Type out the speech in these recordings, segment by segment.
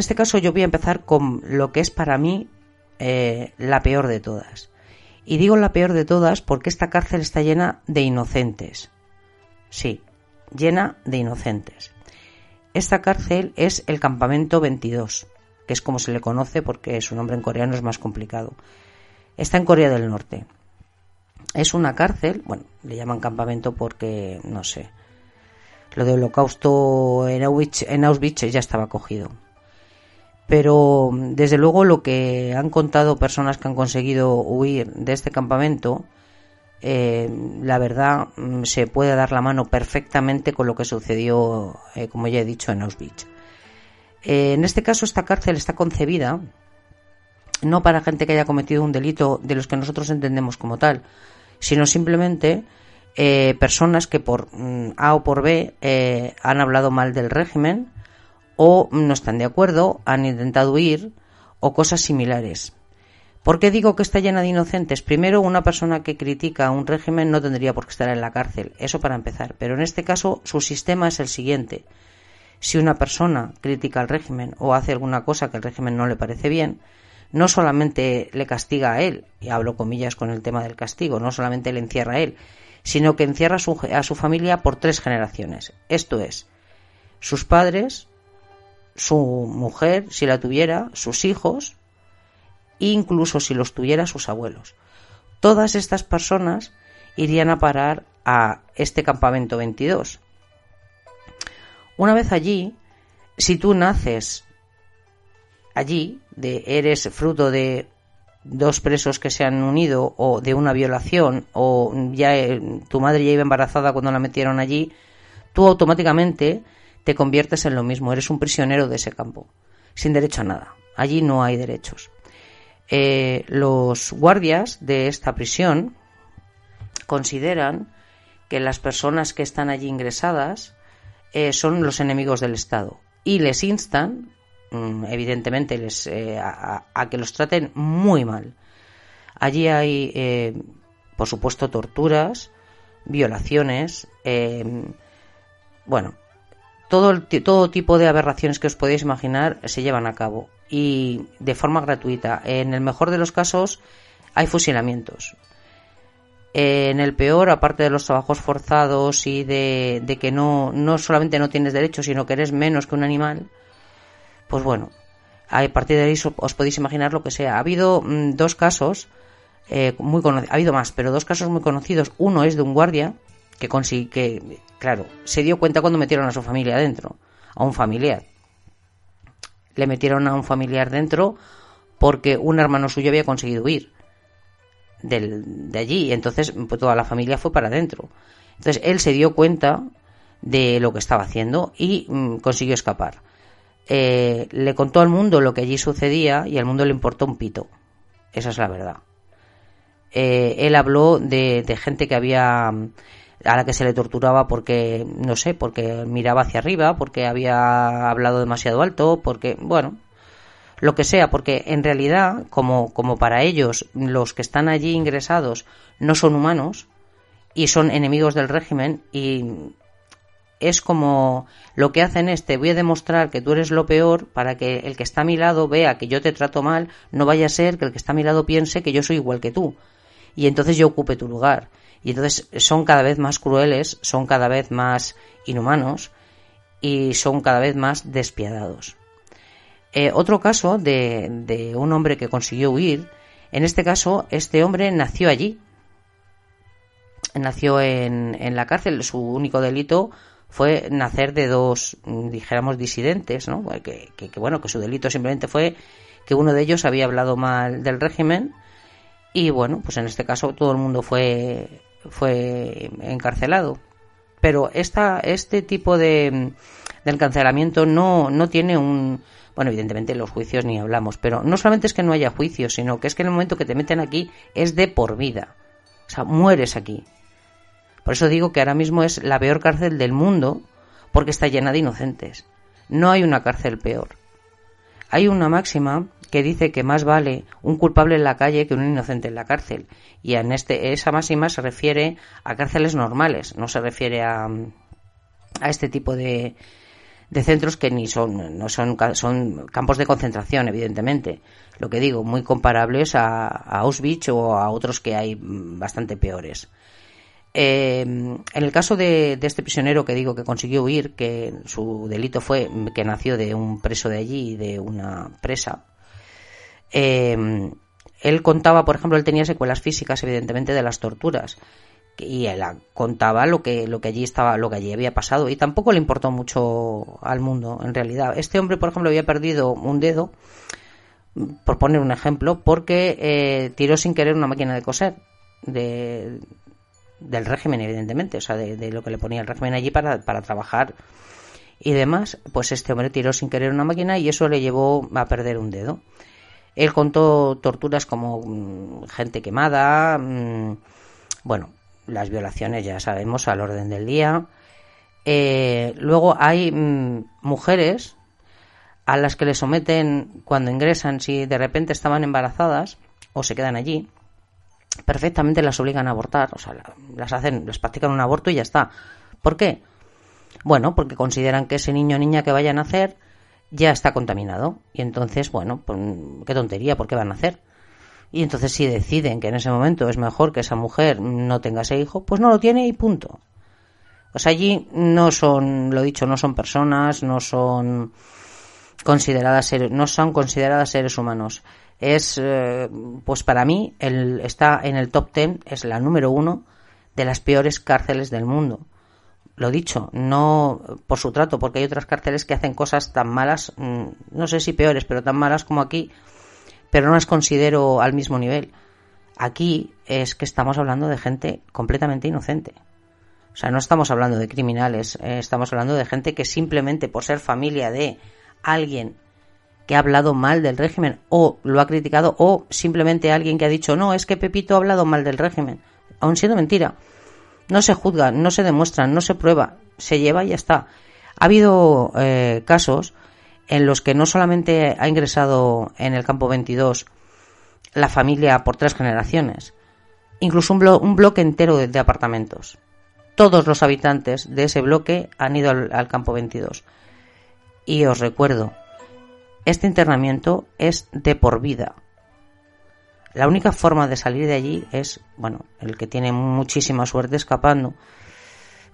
Este caso yo voy a empezar con lo que es para mí eh, la peor de todas. Y digo la peor de todas porque esta cárcel está llena de inocentes. Sí, llena de inocentes. Esta cárcel es el campamento 22, que es como se le conoce porque su nombre en coreano es más complicado. Está en Corea del Norte. Es una cárcel, bueno, le llaman campamento porque, no sé, lo de holocausto en Auschwitz, en Auschwitz ya estaba cogido. Pero desde luego lo que han contado personas que han conseguido huir de este campamento, eh, la verdad mm, se puede dar la mano perfectamente con lo que sucedió, eh, como ya he dicho, en Auschwitz. Eh, en este caso, esta cárcel está concebida no para gente que haya cometido un delito de los que nosotros entendemos como tal, sino simplemente personas que por mm, A o por B han hablado mal del régimen, o no están de acuerdo, han intentado huir o cosas similares. ¿Por qué digo que está llena de inocentes? Primero, una persona que critica un régimen no tendría por qué estar en la cárcel, eso para empezar. Pero en este caso, su sistema es el siguiente. Si una persona critica al régimen o hace alguna cosa que el régimen no le parece bien, no solamente le castiga a él, y hablo comillas con el tema del castigo, no solamente le encierra a él, sino que encierra a su, a su familia por tres generaciones. Esto es, sus padres, su mujer, si la tuviera, sus hijos, incluso si los tuviera sus abuelos. Todas estas personas irían a parar a este campamento 22. Una vez allí, si tú naces allí, de, eres fruto de dos presos que se han unido o de una violación o ya eh, tu madre ya iba embarazada cuando la metieron allí, tú automáticamente te conviertes en lo mismo, eres un prisionero de ese campo, sin derecho a nada. Allí no hay derechos. Eh, los guardias de esta prisión consideran que las personas que están allí ingresadas eh, son los enemigos del Estado y les instan, mm, evidentemente, les, eh, a, a, que los traten muy mal. Allí hay, por supuesto, torturas, violaciones, bueno, todo, todo tipo de aberraciones que os podéis imaginar se llevan a cabo y de forma gratuita. En el mejor de los casos hay fusilamientos. En el peor, aparte de los trabajos forzados y de, que no, no solamente no tienes derechos, sino que eres menos que un animal, pues bueno, a partir de ahí os podéis imaginar lo que sea. Ha habido mm, dos casos, eh, muy ha habido más, pero dos casos muy conocidos. Uno es de un guardia que, que, claro, se dio cuenta cuando metieron a su familia dentro, a un familiar. Le metieron a un familiar dentro porque un hermano suyo había conseguido huir del, de allí, entonces pues, toda la familia fue para adentro. Entonces él se dio cuenta de lo que estaba haciendo y mm, consiguió escapar. Eh, le contó al mundo lo que allí sucedía y al mundo le importó un pito. Esa es la verdad. Eh, él habló de, gente que había a la que se le torturaba porque, no sé, porque miraba hacia arriba, porque había hablado demasiado alto, porque, bueno, lo que sea, porque en realidad, como, como para ellos, los que están allí ingresados no son humanos y son enemigos del régimen y es como lo que hacen es te voy a demostrar que tú eres lo peor para que el que está a mi lado vea que yo te trato mal, no vaya a ser que el que está a mi lado piense que yo soy igual que tú y entonces yo ocupe tu lugar. Y entonces son cada vez más crueles, son cada vez más inhumanos y son cada vez más despiadados. Eh, otro caso de, de un hombre que consiguió huir, en este caso este hombre nació allí, nació en, en la cárcel, su único delito fue nacer de dos, dijéramos, disidentes, ¿no? Que, que, que, bueno, que su delito simplemente fue que uno de ellos había hablado mal del régimen y bueno, pues en este caso todo el mundo fue fue encarcelado. Pero esta, este tipo de, de encarcelamiento no, no tiene un... Bueno, evidentemente los juicios ni hablamos, pero no solamente es que no haya juicios, sino que es que en el momento que te meten aquí es de por vida. O sea, mueres aquí. Por eso digo que ahora mismo es la peor cárcel del mundo porque está llena de inocentes. No hay una cárcel peor. Hay una máxima que dice que más vale un culpable en la calle que un inocente en la cárcel. Y en este, esa máxima se refiere a cárceles normales, no se refiere a, a este tipo de, de centros que ni son, no son, son campos de concentración, evidentemente. Lo que digo, muy comparables a, Auschwitz o a otros que hay bastante peores. Eh, en el caso de, este prisionero que digo que consiguió huir, que su delito fue que nació de un preso de allí de una presa, eh, él contaba, por ejemplo, él tenía secuelas físicas, evidentemente, de las torturas y él contaba lo que lo que allí estaba lo que allí había pasado y tampoco le importó mucho al mundo en realidad. Este hombre por ejemplo había perdido un dedo por poner un ejemplo porque eh, tiró sin querer una máquina de coser de, del régimen evidentemente o sea de, lo que le ponía el régimen allí para, para trabajar y demás pues este hombre tiró sin querer una máquina y eso le llevó a perder un dedo él contó torturas como mm, gente quemada mm, bueno las violaciones ya sabemos al orden del día. Eh, luego hay mm, mujeres a las que le someten cuando ingresan, si de repente estaban embarazadas o se quedan allí, perfectamente las obligan a abortar, o sea, las hacen, les practican un aborto y ya está. ¿Por qué? Bueno, porque consideran que ese niño o niña que vayan a hacer ya está contaminado. Y entonces, bueno, pues qué tontería, ¿por qué van a hacer? Y entonces si deciden que en ese momento es mejor que esa mujer no tenga ese hijo, pues no lo tiene y punto. Pues allí no son, lo dicho, no son personas, no son consideradas seres, no son consideradas seres humanos. Es, eh, pues para mí, el, está en el top ten, es la número uno de las peores cárceles del mundo. Lo dicho, no por su trato, porque hay otras cárceles que hacen cosas tan malas, mm, no sé si peores, pero tan malas como aquí, pero no las considero al mismo nivel. Aquí es que estamos hablando de gente completamente inocente. O sea, no estamos hablando de criminales, eh, estamos hablando de gente que simplemente por ser familia de alguien que ha hablado mal del régimen o lo ha criticado o simplemente alguien que ha dicho no, es que Pepito ha hablado mal del régimen, aun siendo mentira. No se juzga, no se demuestra, no se prueba, se lleva y ya está. Ha habido eh, casos en los que no solamente ha ingresado en el campo 22 la familia por tres generaciones, incluso un, bloque entero de, apartamentos. Todos los habitantes de ese bloque han ido al, campo 22. Y os recuerdo, este internamiento es de por vida. La única forma de salir de allí es, bueno, el que tiene muchísima suerte escapando.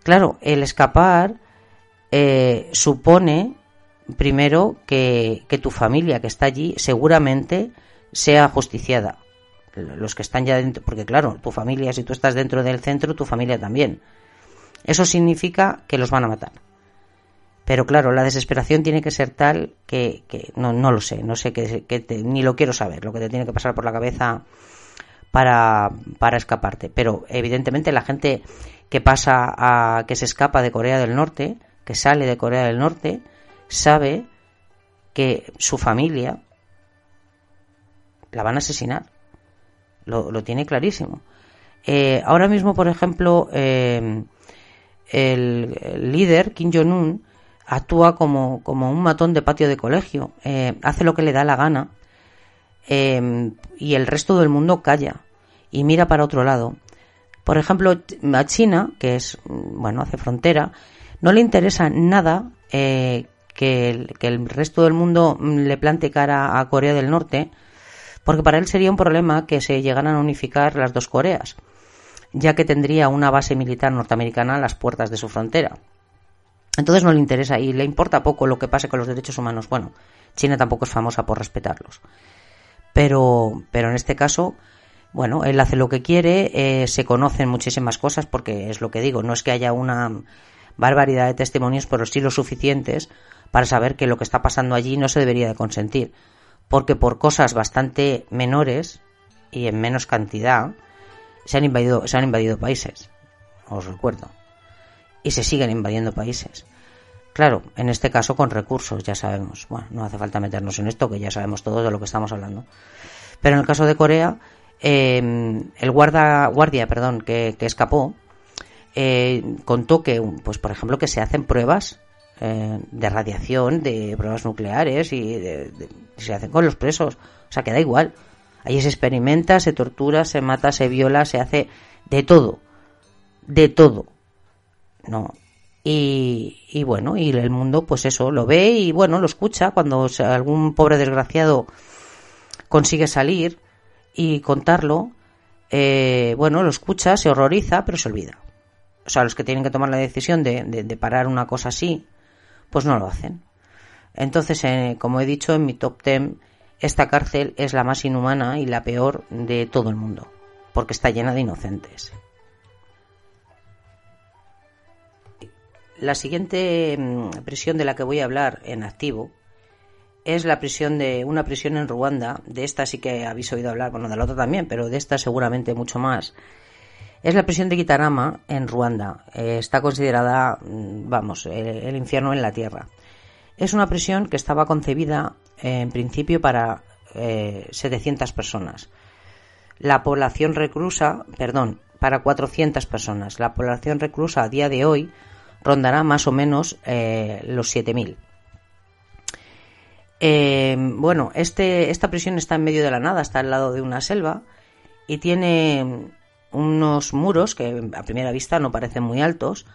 Claro, el escapar eh, supone primero que, tu familia que está allí seguramente sea justiciada. Los que están ya dentro, porque claro, tu familia, si tú estás dentro del centro, tu familia también. Eso significa que los van a matar. Pero claro, la desesperación tiene que ser tal que, no, no lo sé, no sé que, ni lo quiero saber, lo que te tiene que pasar por la cabeza para, para escaparte. Pero evidentemente la gente que pasa a que se escapa de Corea del Norte, que sale de Corea del Norte, sabe que su familia la van a asesinar. Lo, tiene clarísimo. Eh, ahora mismo, por ejemplo, eh, el, líder, Kim Jong-un, actúa como, como, un matón de patio de colegio. Eh, hace lo que le da la gana y el resto del mundo calla y mira para otro lado. Por ejemplo, a China, que es, bueno, hace frontera, no le interesa nada que el, resto del mundo mm, le plante cara a Corea del Norte, porque para él sería un problema que se llegaran a unificar las dos Coreas, ya que tendría una base militar norteamericana a las puertas de su frontera. Entonces no le interesa y le importa poco lo que pase con los derechos humanos. Bueno, China tampoco es famosa por respetarlos. Pero, pero en este caso, bueno, él hace lo que quiere, eh, se conocen muchísimas cosas porque es lo que digo, no es que haya una barbaridad de testimonios, pero sí lo suficientes para saber que lo que está pasando allí no se debería de consentir. Porque por cosas bastante menores y en menos cantidad se han invadido, se han invadido países. Os recuerdo. Y se siguen invadiendo países. Claro, en este caso con recursos, ya sabemos. Bueno, no hace falta meternos en esto, que ya sabemos todos de lo que estamos hablando. Pero en el caso de Corea, eh, el guarda, guardia perdón, que, que escapó, eh, contó que, pues por ejemplo, que se hacen pruebas eh, de radiación, de pruebas nucleares y se hacen con los presos. O sea, que da igual. Allí se experimenta, se tortura, se mata, se viola, se hace de todo. De todo. No. y, bueno, y el mundo pues eso, lo ve y bueno, lo escucha cuando algún pobre desgraciado consigue salir y contarlo, eh, bueno, lo escucha, se horroriza, pero se olvida. O sea, los que tienen que tomar la decisión de, de, parar una cosa así, pues no lo hacen. Entonces, eh, como he dicho en mi top 10, esta cárcel es la más inhumana y la peor de todo el mundo, porque está llena de inocentes. La siguiente mm, prisión de la que voy a hablar en activo es la prisión de una prisión en Ruanda. De esta sí que habéis oído hablar, bueno, de la otra también, pero de esta seguramente mucho más. Es la prisión de Gitarama en Ruanda. Eh, está considerada, mm, vamos, el, infierno en la tierra. Es una prisión que estaba concebida eh, en principio para 700 eh, personas. La población reclusa, perdón, para 400 personas. La población reclusa a día de hoy rondará más o menos eh, los 7.000. Eh, bueno, este, esta prisión está en medio de la nada, está al lado de una selva y tiene unos muros que a primera vista no parecen muy altos,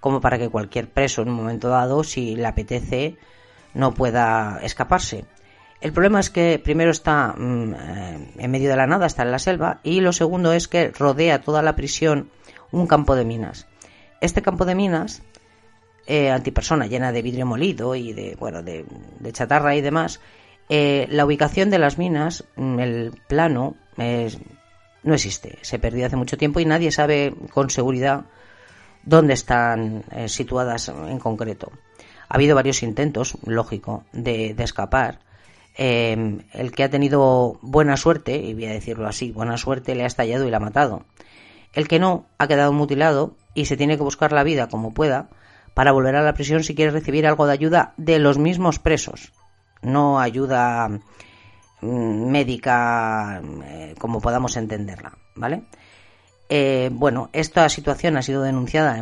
como para que cualquier preso en un momento dado, si le apetece, no pueda escaparse. El problema es que primero está mm, eh, en medio de la nada, está en la selva, y lo segundo es que rodea toda la prisión un campo de minas. Este campo de minas, eh, antipersona, llena de vidrio molido y de, bueno, de, chatarra y demás, eh, la ubicación de las minas, mm, el plano, no existe. Se perdió hace mucho tiempo y nadie sabe con seguridad dónde están eh, situadas en concreto. Ha habido varios intentos, lógico, de, escapar. el que ha tenido buena suerte, y voy a decirlo así, buena suerte, le ha estallado y la ha matado. El que no ha quedado mutilado y se tiene que buscar la vida como pueda para volver a la prisión si quiere recibir algo de ayuda de los mismos presos, no ayuda mm, médica eh, como podamos entenderla, ¿vale? Eh, bueno, esta situación ha sido denunciada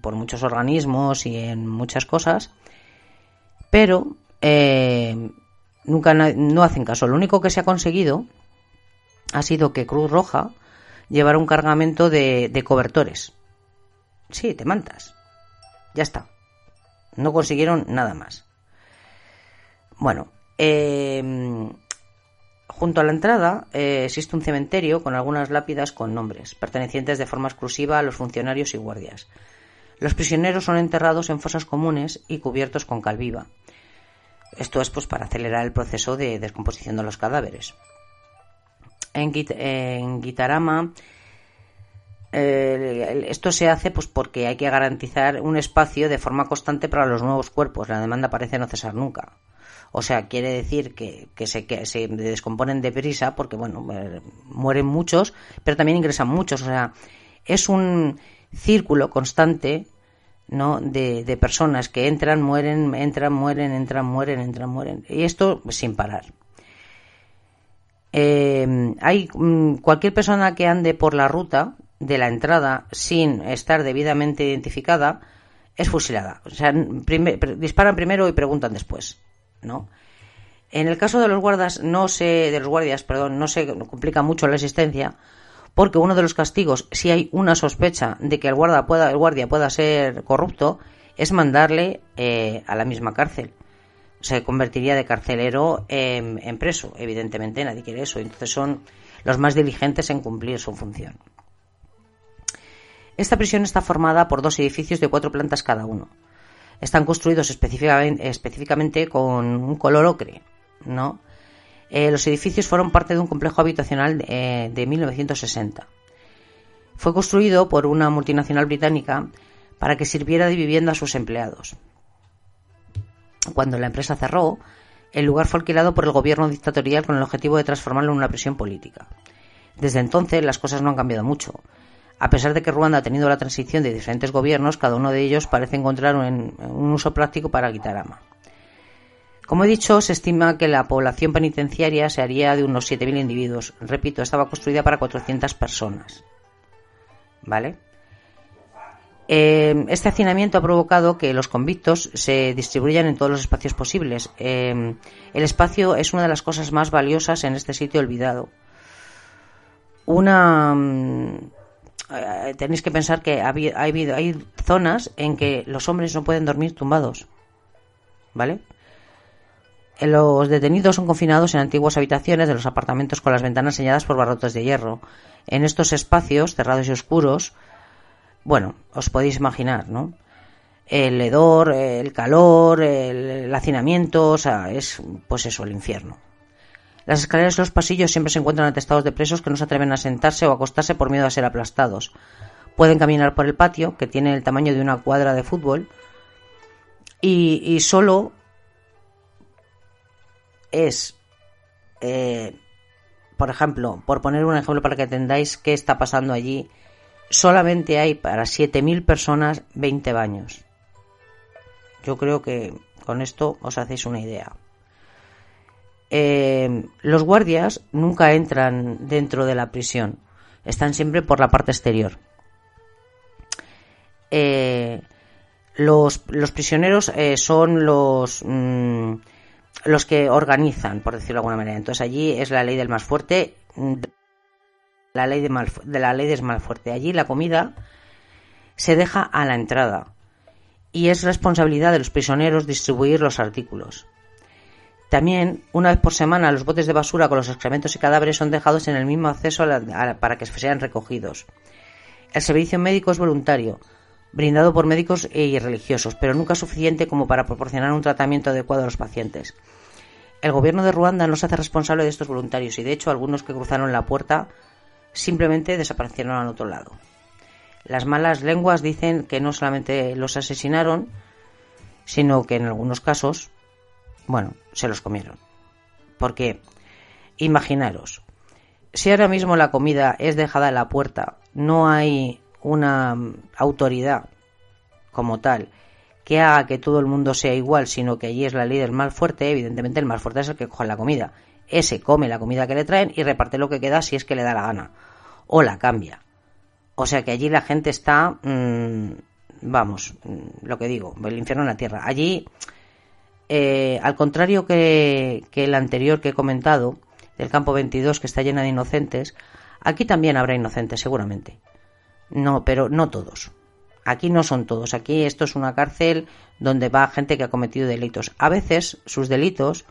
por muchos organismos y en muchas cosas, pero eh, nunca no hacen caso. Lo único que se ha conseguido ha sido que Cruz Roja llevara un cargamento de, de cobertores Sí, te mantas. Ya está. No consiguieron nada más. Bueno, em, junto a la entrada eh, existe un cementerio con algunas lápidas con nombres, pertenecientes de forma exclusiva a los funcionarios y guardias. Los prisioneros son enterrados en fosas comunes y cubiertos con cal viva. Esto es pues para acelerar el proceso de descomposición de los cadáveres. En Guitarama esto se hace pues porque hay que garantizar un espacio de forma constante para los nuevos cuerpos. La demanda parece no cesar nunca. O sea, quiere decir que, se, que se descomponen deprisa porque, bueno, eh, mueren muchos, pero también ingresan muchos. O sea, es un círculo constante ¿no? De, de, personas que entran, mueren, entran, mueren, entran, mueren, entran, mueren. Y esto sin parar. Eh, hay mm, cualquier persona que ande por la ruta de la entrada sin estar debidamente identificada es fusilada. O sea, disparan primero y preguntan después, ¿no? En el caso de los guardas no se de los guardias, perdón, no se complica mucho la existencia porque uno de los castigos, si hay una sospecha de que el guarda pueda el guardia pueda ser corrupto, es mandarle eh, a la misma cárcel. Se convertiría de carcelero en, en preso, evidentemente nadie quiere eso. Entonces son los más diligentes en cumplir su función. Esta prisión está formada por dos edificios de cuatro plantas cada uno. Están construidos específicamente, con un color ocre, ¿no? Eh, los edificios fueron parte de un complejo habitacional de, de 1960. Fue construido por una multinacional británica para que sirviera de vivienda a sus empleados. Cuando la empresa cerró, el lugar fue alquilado por el gobierno dictatorial con el objetivo de transformarlo en una prisión política. Desde entonces las cosas no han cambiado mucho. A pesar de que Ruanda ha tenido la transición de diferentes gobiernos, cada uno de ellos parece encontrar un, uso práctico para Gitarama. Como he dicho, se estima que la población penitenciaria se haría de unos 7.000 individuos. Repito, estaba construida para 400 personas. ¿Vale? Eh, este hacinamiento ha provocado que los convictos se distribuyan en todos los espacios posibles. Eh, el espacio es una de las cosas más valiosas en este sitio olvidado. Una eh, tenéis que pensar que ha habido, hay zonas en que los hombres no pueden dormir tumbados. ¿Vale? Los detenidos son confinados en antiguas habitaciones de los apartamentos con las ventanas señaladas por barrotes de hierro. En estos espacios cerrados y oscuros, bueno, os podéis imaginar, ¿no? El hedor, el calor, el hacinamiento, o sea, es pues eso, el infierno. Las escaleras y los pasillos siempre se encuentran atestados de presos que no se atreven a sentarse o acostarse por miedo a ser aplastados. Pueden caminar por el patio, que tiene el tamaño de una cuadra de fútbol, y, solo es, eh, por ejemplo, por poner un ejemplo para que entendáis qué está pasando allí, solamente hay para 7.000 personas 20 baños. Yo creo que con esto os hacéis una idea. Eh, los guardias nunca entran dentro de la prisión, están siempre por la parte exterior. Eh, los, prisioneros eh, son los, mm, los que organizan, por decirlo de alguna manera. Entonces allí es la ley del más fuerte, la ley de, de la ley del más fuerte. Allí la comida se deja a la entrada y es responsabilidad de los prisioneros distribuir los artículos. También, una vez por semana, los botes de basura con los excrementos y cadáveres son dejados en el mismo acceso para que sean recogidos. El servicio médico es voluntario, brindado por médicos y religiosos, pero nunca suficiente como para proporcionar un tratamiento adecuado a los pacientes. El gobierno de Ruanda no se hace responsable de estos voluntarios y, de hecho, algunos que cruzaron la puerta simplemente desaparecieron al otro lado. Las malas lenguas dicen que no solamente los asesinaron, sino que en algunos casos bueno, se los comieron. Porque, imaginaros, si ahora mismo la comida es dejada en la puerta, no hay una autoridad como tal que haga que todo el mundo sea igual, sino que allí es la ley del mal fuerte, evidentemente el mal fuerte es el que coge la comida. Ese come la comida que le traen y reparte lo que queda si es que le da la gana. O la cambia. O sea que allí la gente está, mm, vamos, mm, lo que digo, el infierno en la tierra. Allí eh, al contrario que, el anterior que he comentado, del campo 22, que está llena de inocentes, aquí también habrá inocentes, seguramente. No, pero no todos. Aquí no son todos. Aquí esto es una cárcel donde va gente que ha cometido delitos. A veces sus delitos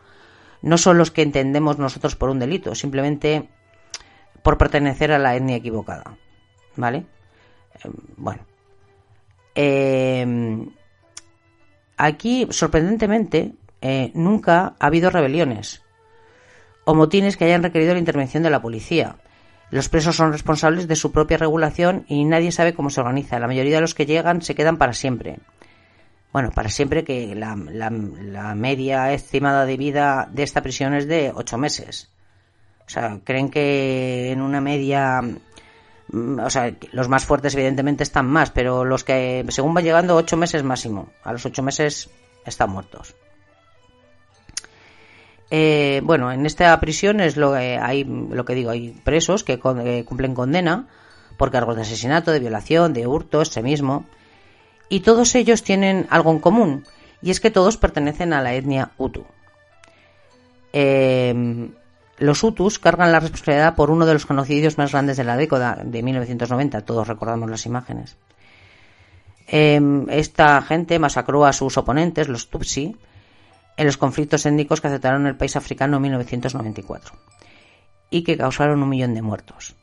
no son los que entendemos nosotros por un delito, simplemente por pertenecer a la etnia equivocada. ¿Vale? Eh, bueno. Eh, Aquí, sorprendentemente, eh, nunca ha habido rebeliones o motines que hayan requerido la intervención de la policía. Los presos son responsables de su propia regulación y nadie sabe cómo se organiza. La mayoría de los que llegan se quedan para siempre. Bueno, para siempre que la, media estimada de vida de esta prisión es de ocho meses. O sea, creen que en una media o sea, los más fuertes evidentemente están más, pero los que según van llegando ocho meses máximo, a los ocho meses están muertos. Eh, bueno, en esta prisión es lo que hay, lo que digo, hay presos que eh, cumplen condena por cargos de asesinato, de violación, de hurto, extremismo, y todos ellos tienen algo en común, y es que todos pertenecen a la etnia Hutu. Eh, los Hutus cargan la responsabilidad por uno de los genocidios más grandes de la década de 1990. Todos recordamos las imágenes. Em, esta gente masacró a sus oponentes, los Tutsi, en los conflictos étnicos que aceptaron el país africano en 1994 y que causaron un millón de muertos.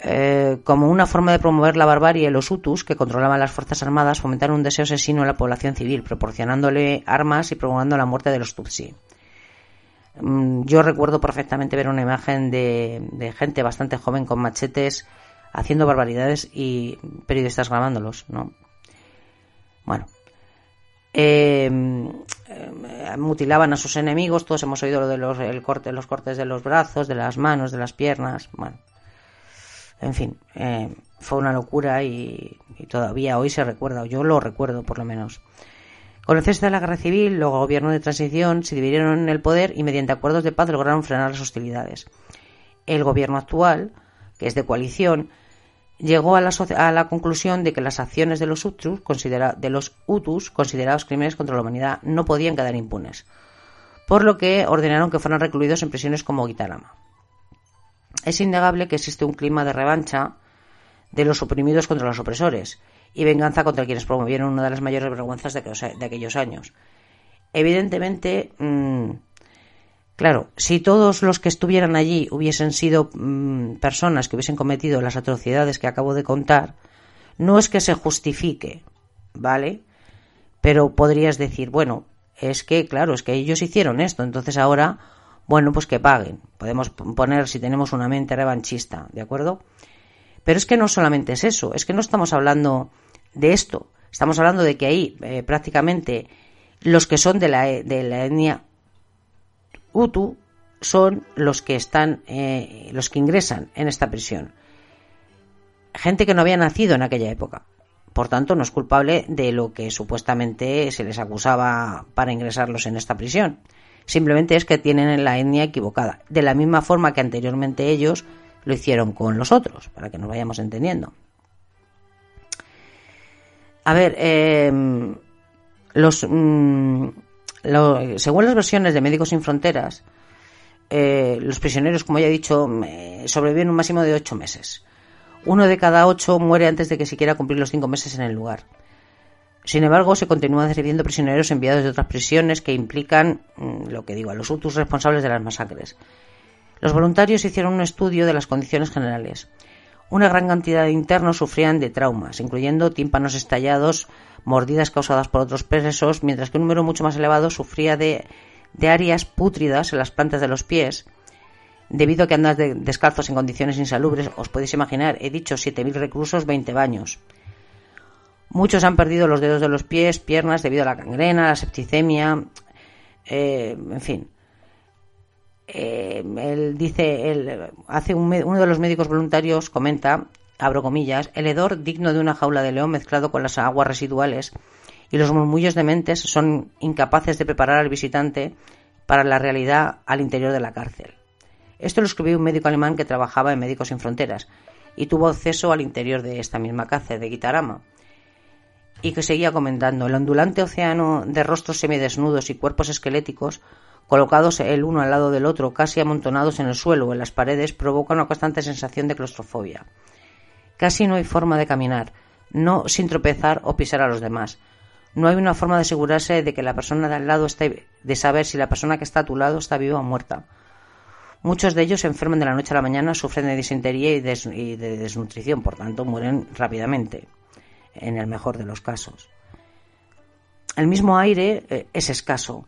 Eh, como una forma de promover la barbarie, los Hutus, que controlaban las Fuerzas Armadas, fomentaron un deseo asesino a la población civil, proporcionándole armas y promoviendo la muerte de los Tutsi. Mm, yo recuerdo perfectamente ver una imagen de, gente bastante joven con machetes haciendo barbaridades y periodistas grabándolos, ¿no? Bueno. Em, eh, mutilaban a sus enemigos, todos hemos oído lo de los, el corte, los cortes de los brazos, de las manos, de las piernas, bueno. En fin, eh, fue una locura y, y, todavía hoy se recuerda, o yo lo recuerdo por lo menos. Con el cese de la guerra civil, los gobiernos de transición se dividieron en el poder y mediante acuerdos de paz lograron frenar las hostilidades. El gobierno actual, que es de coalición, llegó a la, conclusión de que las acciones de los, Hutus, de los Hutus considerados crímenes contra la humanidad no podían quedar impunes, por lo que ordenaron que fueran recluidos en prisiones como Gitarama. Es innegable que existe un clima de revancha de los oprimidos contra los opresores y venganza contra quienes promovieron una de las mayores vergüenzas de aquellos, años. Evidentemente, mm, claro, si todos los que estuvieran allí hubiesen sido mm, personas que hubiesen cometido las atrocidades que acabo de contar, no es que se justifique, ¿vale? Pero podrías decir, bueno, es que, claro, es que ellos hicieron esto, entonces ahora, bueno, pues que paguen. Podemos poner si tenemos una mente revanchista, ¿de acuerdo? Pero es que no solamente es eso, es que no estamos hablando de esto, estamos hablando de que ahí eh, prácticamente los que son de la, de la etnia Hutu son los que están, eh, los que ingresan en esta prisión. Gente que no había nacido en aquella época. Por tanto, no es culpable de lo que supuestamente se les acusaba para ingresarlos en esta prisión. Simplemente es que tienen la etnia equivocada. De la misma forma que anteriormente ellos lo hicieron con los otros, para que nos vayamos entendiendo. A ver, em, los, mm, según las versiones de Médicos Sin Fronteras, eh, los prisioneros, como ya he dicho, sobreviven un máximo de ocho meses. Uno de cada ocho muere antes de que siquiera cumplir los cinco meses en el lugar. Sin embargo, se continúan recibiendo prisioneros enviados de otras prisiones que implican, mm, lo que digo, a los hutus responsables de las masacres. Los voluntarios hicieron un estudio de las condiciones generales. Una gran cantidad de internos sufrían de traumas, incluyendo tímpanos estallados, mordidas causadas por otros presos, mientras que un número mucho más elevado sufría de, de áreas pútridas en las plantas de los pies, debido a que andan descalzos en condiciones insalubres. Os podéis imaginar, he dicho 7.000 reclusos, 20 baños. Muchos han perdido los dedos de los pies, piernas, debido a la gangrena, la septicemia, eh, en fin. Eh, dice, él hace uno de los médicos voluntarios comenta, abro comillas, el hedor digno de una jaula de león mezclado con las aguas residuales y los murmullos de mentes son incapaces de preparar al visitante para la realidad al interior de la cárcel. Esto lo escribió un médico alemán que trabajaba en Médicos Sin Fronteras y tuvo acceso al interior de esta misma cárcel de Guitarama y que seguía comentando el ondulante océano de rostros semidesnudos y cuerpos esqueléticos colocados el uno al lado del otro, casi amontonados en el suelo o en las paredes, provoca una constante sensación de claustrofobia. Casi no hay forma de caminar, no sin tropezar o pisar a los demás. No hay una forma de asegurarse de que la persona de al lado esté, de saber si la persona que está a tu lado está viva o muerta. Muchos de ellos se enferman de la noche a la mañana, sufren de disentería y de desnutrición, por tanto mueren rápidamente, en el mejor de los casos. El mismo aire eh, es escaso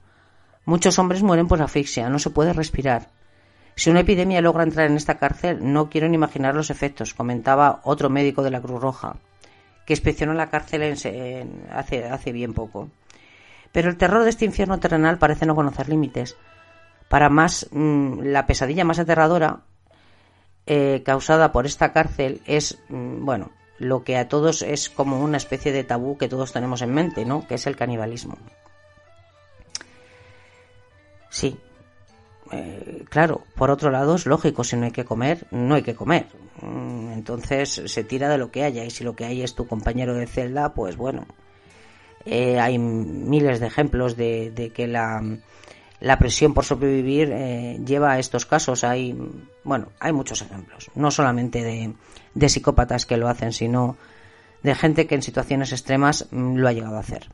Muchos hombres mueren por asfixia, no se puede respirar. Si una epidemia logra entrar en esta cárcel, no quiero ni imaginar los efectos, comentaba otro médico de la Cruz Roja, que inspeccionó la cárcel hace, bien poco. Pero el terror de este infierno terrenal parece no conocer límites. Para más, mm, la pesadilla más aterradora eh, causada por esta cárcel es, mm, bueno, lo que a todos es como una especie de tabú que todos tenemos en mente, ¿no? Que es el canibalismo. Sí. Eh, claro, por otro lado es lógico, si no hay que comer, no hay que comer. Mm, entonces se tira de lo que haya y si lo que hay es tu compañero de celda, pues bueno, eh, hay miles de ejemplos de, que la, la, presión por sobrevivir eh, lleva a estos casos. Hay, bueno, hay muchos ejemplos, no solamente de, de psicópatas que lo hacen, sino de gente que en situaciones extremas mm, lo ha llegado a hacer.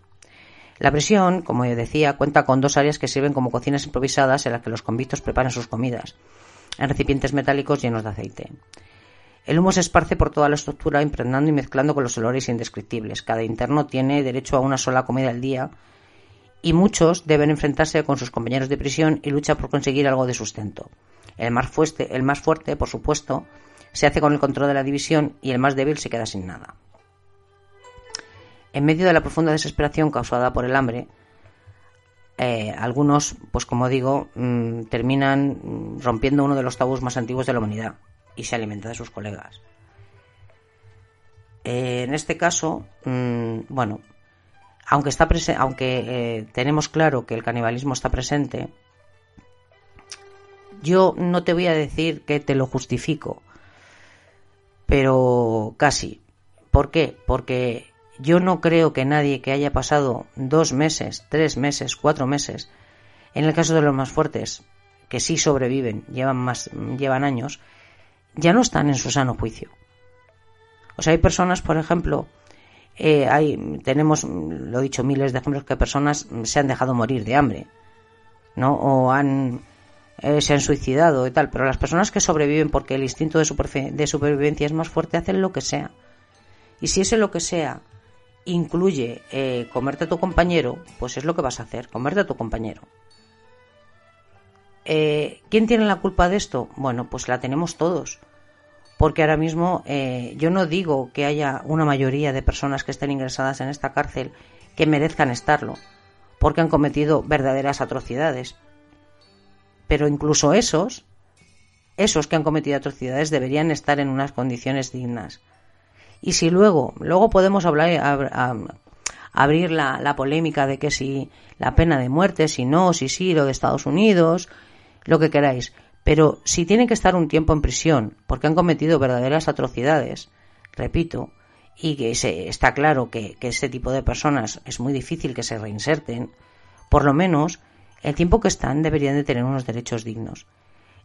La prisión, como yo decía, cuenta con dos áreas que sirven como cocinas improvisadas en las que los convictos preparan sus comidas, en recipientes metálicos llenos de aceite. El humo se esparce por toda la estructura, impregnando y mezclando con los olores indescriptibles. Cada interno tiene derecho a una sola comida al día y muchos deben enfrentarse con sus compañeros de prisión y luchar por conseguir algo de sustento. El más, fuerte, el más fuerte, por supuesto, se hace con el control de la división y el más débil se queda sin nada. En medio de la profunda desesperación causada por el hambre, eh, algunos, pues como digo, mm, terminan mm, rompiendo uno de los tabús más antiguos de la humanidad y se alimenta de sus colegas. Eh, en este caso, mm, bueno, aunque, está aunque eh, tenemos claro que el canibalismo está presente, yo no te voy a decir que te lo justifico, pero casi. ¿Por qué? Porque yo no creo que nadie que haya pasado dos meses, tres meses, cuatro meses, en el caso de los más fuertes, que sí sobreviven, llevan más, llevan años, ya no están en su sano juicio. O sea, hay personas, por ejemplo, eh, hay, tenemos, lo he dicho, miles de ejemplos que personas se han dejado morir de hambre, ¿no? O han, eh, se han suicidado y tal. Pero las personas que sobreviven porque el instinto de, de supervivencia es más fuerte hacen lo que sea. Y si ese lo que sea incluye eh, comerte a tu compañero, pues es lo que vas a hacer, comerte a tu compañero. Eh, ¿Quién tiene la culpa de esto? Bueno, pues la tenemos todos. Porque ahora mismo eh, yo no digo que haya una mayoría de personas que estén ingresadas en esta cárcel que merezcan estarlo, porque han cometido verdaderas atrocidades. Pero incluso esos, esos que han cometido atrocidades deberían estar en unas condiciones dignas. Y si luego, luego podemos hablar, abrir la, polémica de que si la pena de muerte, si no, si sí, lo de Estados Unidos, lo que queráis. Pero si tienen que estar un tiempo en prisión porque han cometido verdaderas atrocidades, repito, y que se, está claro que, que este tipo de personas es muy difícil que se reinserten, por lo menos el tiempo que están deberían de tener unos derechos dignos.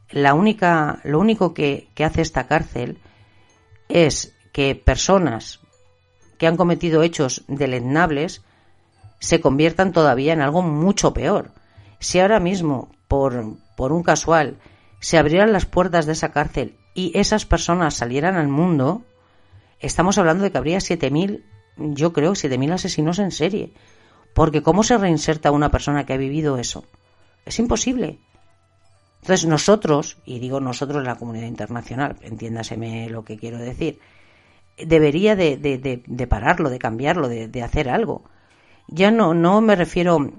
La única, lo único que hace esta cárcel es que personas que han cometido hechos deleznables se conviertan todavía en algo mucho peor. Si ahora mismo, por, por un casual, se abrieran las puertas de esa cárcel y esas personas salieran al mundo, estamos hablando de que habría 7.000, yo creo, 7.000 asesinos en serie. Porque ¿cómo se reinserta una persona que ha vivido eso? Es imposible. Entonces nosotros, y digo nosotros la comunidad internacional, entiéndaseme lo que quiero decir, debería de, de, de, pararlo, de cambiarlo, de, hacer algo. Ya no, no me refiero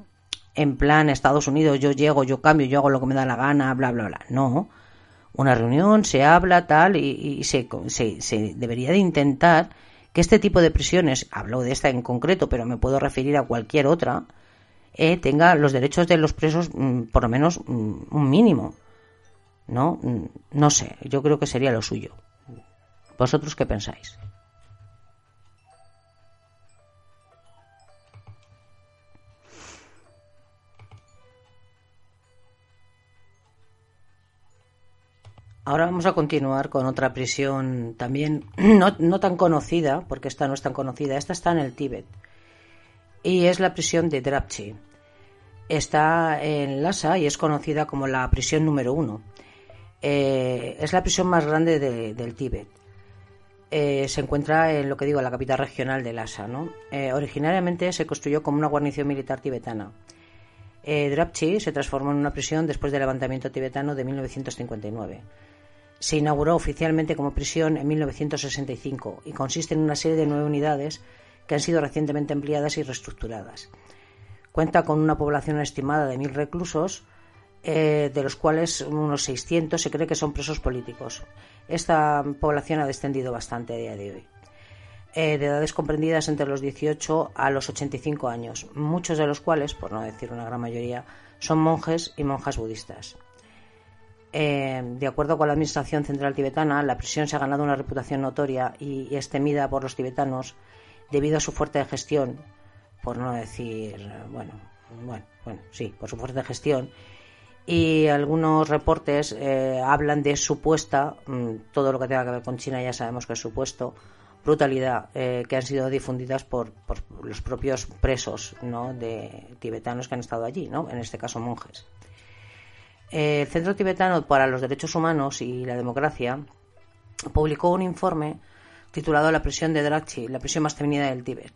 en plan Estados Unidos, yo llego, yo cambio, yo hago lo que me da la gana, bla, bla, bla. No. Una reunión, se habla, tal, y, y se, se, se, debería de intentar que este tipo de prisiones, hablo de esta en concreto, pero me puedo referir a cualquier otra, eh, tenga los derechos de los presos mm, por lo menos mm, un mínimo. ¿No? Mm, no sé, yo creo que sería lo suyo. ¿Vosotros qué pensáis? Ahora vamos a continuar con otra prisión también no, tan conocida, porque esta no es tan conocida, esta está en el Tíbet. Y es la prisión de Drapchi. Está en Lhasa y es conocida como la prisión número uno. Eh, es la prisión más grande de, del Tíbet. Eh, se encuentra en lo que digo, la capital regional de Lhasa. ¿no? Eh, originariamente se construyó como una guarnición militar tibetana. Eh, Drapchi se transformó en una prisión después del levantamiento tibetano de 1959 se inauguró oficialmente como prisión en 1965 y consiste en una serie de nueve unidades que han sido recientemente ampliadas y reestructuradas. Cuenta con una población estimada de mil reclusos, eh, de los cuales unos 600 se cree que son presos políticos. Esta población ha descendido bastante a día de hoy. Eh, de edades comprendidas entre los 18 a los 85 años, muchos de los cuales, por no decir una gran mayoría, son monjes y monjas budistas. Eh, de acuerdo con la Administración Central Tibetana, la prisión se ha ganado una reputación notoria y, es temida por los tibetanos debido a su fuerte gestión, por no decir, bueno, bueno, bueno, sí, por su fuerte gestión. Y algunos reportes eh, hablan de supuesta, mm, todo lo que tenga que ver con China ya sabemos que es supuesto, brutalidad eh, que han sido difundidas por, por, los propios presos ¿no? de tibetanos que han estado allí, ¿no? en este caso monjes. El Centro Tibetano para los Derechos Humanos y la Democracia publicó un informe titulado La prisión de Drachi, la prisión más temida del Tíbet.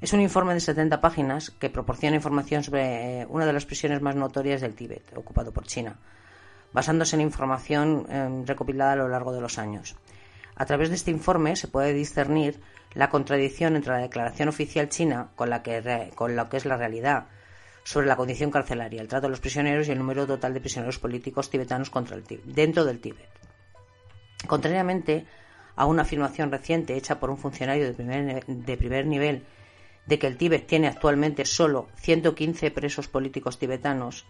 Es un informe de 70 páginas que proporciona información sobre eh, una de las prisiones más notorias del Tíbet, ocupado por China, basándose en información eh, recopilada a lo largo de los años. A través de este informe se puede discernir la contradicción entre la declaración oficial china con la que, con lo que es la realidad sobre la condición carcelaria, el trato de los prisioneros y el número total de prisioneros políticos tibetanos contra el Tíbet, dentro del Tíbet. Contrariamente a una afirmación reciente hecha por un funcionario de primer, de primer nivel de que el Tíbet tiene actualmente solo 115 presos políticos tibetanos,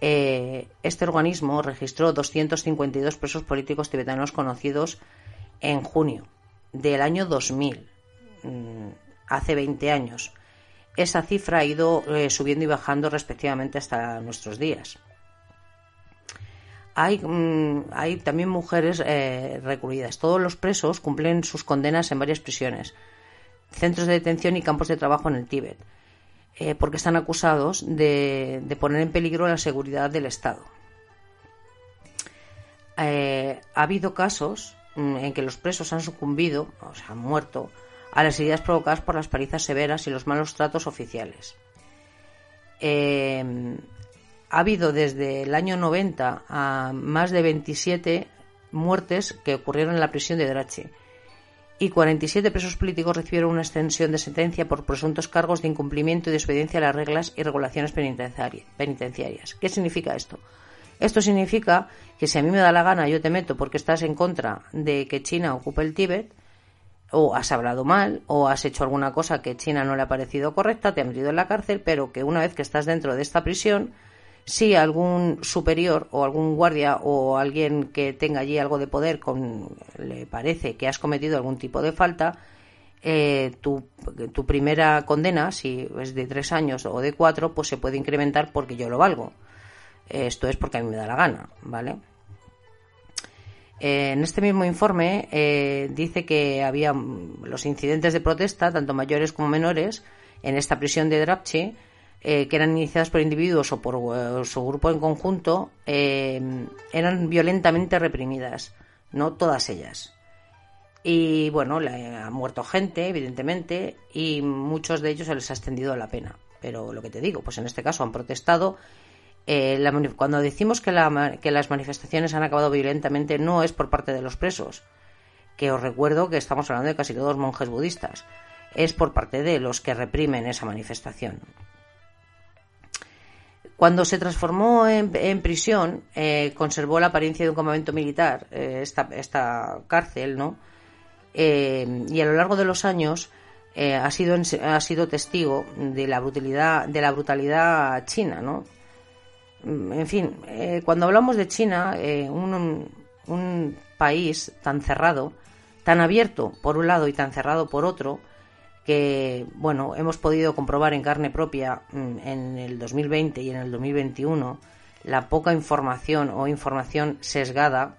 eh, este organismo registró 252 presos políticos tibetanos conocidos en junio del año 2000, mm, hace 20 años, esa cifra ha ido eh, subiendo y bajando respectivamente hasta nuestros días. hay, mm, hay también mujeres eh, recluidas. Todos los presos cumplen sus condenas en varias prisiones, centros de detención y campos de trabajo en el Tíbet, eh, porque están acusados de, poner en peligro la seguridad del Estado. Eh, ha habido casos mm, en que los presos han sucumbido, o sea, han muerto, a las heridas provocadas por las palizas severas y los malos tratos oficiales. Eh, ha habido desde el año 90 a más de 27 muertes que ocurrieron en la prisión de Drache y 47 presos políticos recibieron una extensión de sentencia por presuntos cargos de incumplimiento y desobediencia a las reglas y regulaciones penitenciarias. ¿Qué significa esto? Esto significa que si a mí me da la gana yo te meto porque estás en contra de que China ocupe el Tíbet, o has hablado mal, o has hecho alguna cosa que China no le ha parecido correcta, te han metido en la cárcel, pero que una vez que estás dentro de esta prisión, si algún superior o algún guardia o alguien que tenga allí algo de poder con, le parece que has cometido algún tipo de falta, eh, tu, primera condena, si es de tres años o de cuatro, pues se puede incrementar porque yo lo valgo. Esto es porque a mí me da la gana, ¿vale? Eh, en este mismo informe eh, dice que había los incidentes de protesta, tanto mayores como menores, en esta prisión de Drapchi, eh, que eran iniciadas por individuos o por eh, su grupo en conjunto, eh, eran violentamente reprimidas, no todas ellas. Y bueno, ha muerto gente, evidentemente, y muchos de ellos se les ha extendido la pena. Pero lo que te digo, pues en este caso han protestado. cuando decimos que las manifestaciones han acabado violentamente, no es por parte de los presos, que os recuerdo que estamos hablando de casi todos monjes budistas, es por parte de los que reprimen esa manifestación. Cuando se transformó en, prisión, eh, conservó la apariencia de un campamento militar, eh, esta, cárcel, ¿no? Eh, y a lo largo de los años ha, sido, ha sido testigo de la brutalidad, de la brutalidad china, ¿no? Mm, en fin, cuando hablamos de China, un, un país tan cerrado, tan abierto por un lado y tan cerrado por otro, que bueno hemos podido comprobar en carne propia mm, en el 2020 y en el 2021 la poca información o información sesgada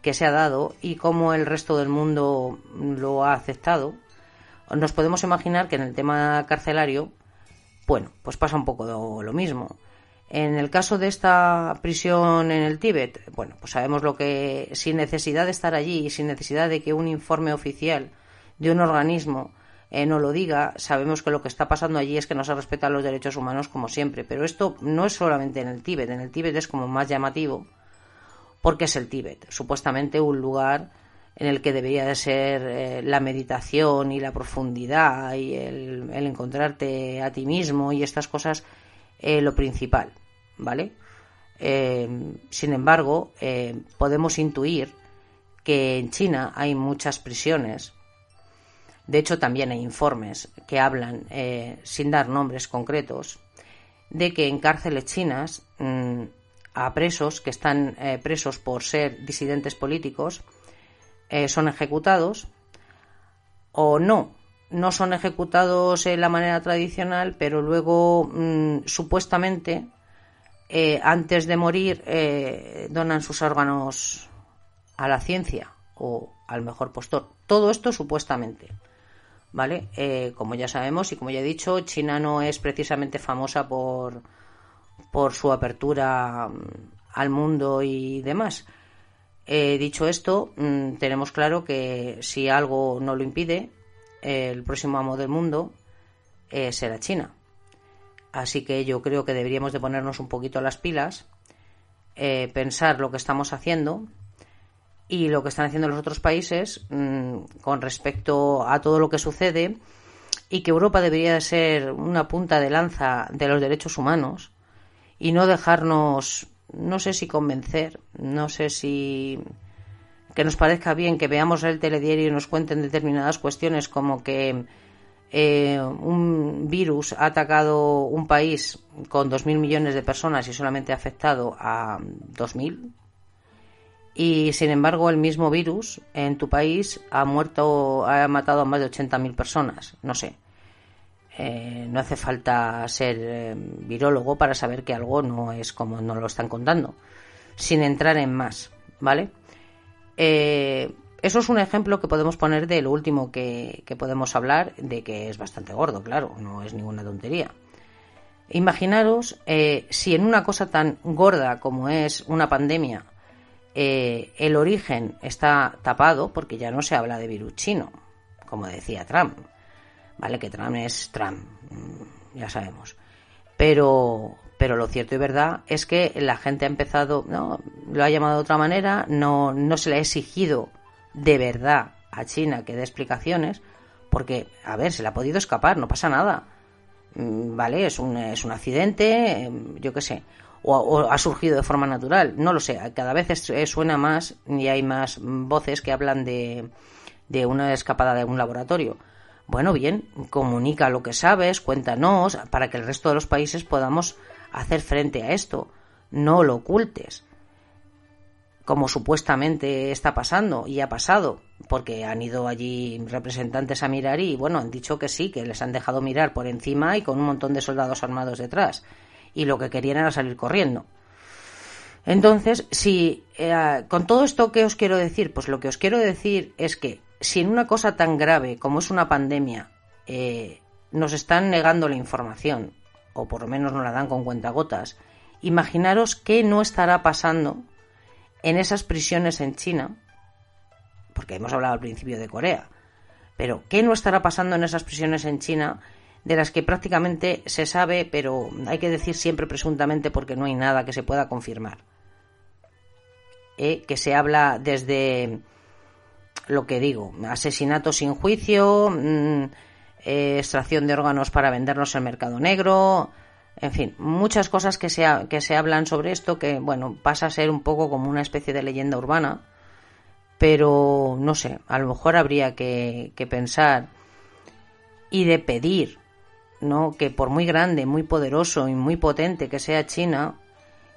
que se ha dado y cómo el resto del mundo lo ha aceptado, nos podemos imaginar que en el tema carcelario, bueno, pues pasa un poco lo, mismo. En el caso de esta prisión en el Tíbet, bueno, pues sabemos lo que, sin necesidad de estar allí y sin necesidad de que un informe oficial de un organismo eh, no lo diga, sabemos que lo que está pasando allí es que no se respetan los derechos humanos como siempre, pero esto no es solamente en el Tíbet, en el Tíbet es como más llamativo porque es el Tíbet, supuestamente un lugar en el que debería de ser eh, la meditación y la profundidad y el, encontrarte a ti mismo y estas cosas eh, lo principal, ¿vale? sin embargo, podemos intuir que en China hay muchas prisiones de hecho, también hay informes que hablan, eh, sin dar nombres concretos, de que en cárceles chinas mm, a presos que están eh, presos por ser disidentes políticos eh, son ejecutados o no, no son ejecutados en la manera tradicional, pero luego mm, supuestamente antes de morir donan sus órganos a la ciencia o al mejor postor. Todo esto supuestamente. ¿Vale? Eh, como ya sabemos y como ya he dicho, China no es precisamente famosa por, por su apertura mm, al mundo y demás. Eh, dicho esto, mm, tenemos claro que si algo no lo impide, el próximo amo del mundo eh, será China. Así que yo creo que deberíamos de ponernos un poquito las pilas, pensar lo que estamos haciendo y lo que están haciendo los otros países mm, con respecto a todo lo que sucede y que Europa debería ser una punta de lanza de los derechos humanos y no dejarnos, no sé si convencer, no sé si que nos parezca bien que veamos el telediario y nos cuenten determinadas cuestiones como que eh, un virus ha atacado un país con 2.000 millones de personas y solamente ha afectado a 2.000 y sin embargo el mismo virus en tu país ha muerto, ha matado a más de 80.000 personas. No sé. Eh, no hace falta ser eh, virólogo para saber que algo no es como nos lo están contando. sin entrar en más, ¿vale? Eh, eso es un ejemplo que podemos poner de lo último que, podemos hablar, de que es bastante gordo, claro, no es ninguna tontería. Imaginaros eh, si en una cosa tan gorda como es una pandemia, eh, el origen está tapado, porque ya no se habla de virus chino, como decía Trump. Vale, que Trump es Trump, mm, ya sabemos. Pero, pero lo cierto y verdad es que la gente ha empezado, no, lo ha llamado de otra manera, no, no se le ha exigido de verdad a China que dé explicaciones, porque, a ver, se le ha podido escapar, no pasa nada. Mm, ¿Vale? Es un, es un accidente, em, yo qué sé. O, ha surgido de forma natural, no lo sé. Cada vez suena más y hay más voces que hablan de, de una escapada de un laboratorio. Bueno, bien, comunica lo que sabes, cuéntanos, para que el resto de los países podamos hacer frente a esto. No lo ocultes como supuestamente está pasando y ha pasado, porque han ido allí representantes a mirar y bueno, han dicho que sí, que les han dejado mirar por encima y con un montón de soldados armados detrás. Y lo que querían era salir corriendo. Entonces, si eh, con todo esto que os quiero decir, pues lo que os quiero decir es que si en una cosa tan grave como es una pandemia eh, nos están negando la información, o por lo menos nos la dan con cuentagotas, imaginaros qué no estará pasando en esas prisiones en China, porque hemos hablado al principio de Corea, pero ¿qué no estará pasando en esas prisiones en China de las que prácticamente se sabe, pero hay que decir siempre presuntamente porque no hay nada que se pueda confirmar? ¿Eh? Que se habla desde lo que digo, asesinato sin juicio, mm, eh, extracción de órganos para venderlos en mercado negro, en fin, muchas cosas que se, que se hablan sobre esto que, bueno, pasa a ser un poco como una especie de leyenda urbana, pero no sé, a lo mejor habría que pensar y de pedir, ¿no? Que por muy grande, muy poderoso y muy potente que sea China,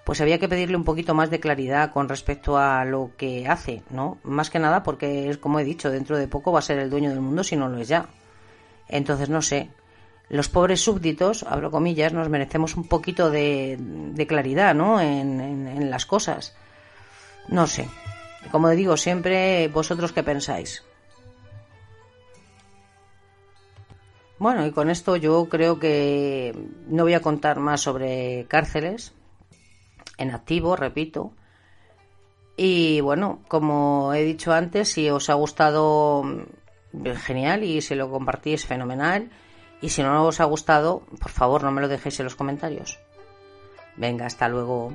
pues había que pedirle un poquito más de claridad con respecto a lo que hace, ¿no? Más que nada porque es como he dicho, dentro de poco va a ser el dueño del mundo si no lo es ya. Entonces no sé, los pobres súbditos, abro comillas, nos merecemos un poquito de, claridad, ¿no? En, las cosas. No sé. Como digo siempre, vosotros qué pensáis. Bueno, y con esto yo creo que no voy a contar más sobre cárceles en activo, repito. Y bueno, como he dicho antes, si os ha gustado, genial, y si lo compartís, fenomenal. Y si no os ha gustado, por favor no me lo dejéis en los comentarios. Venga, hasta luego.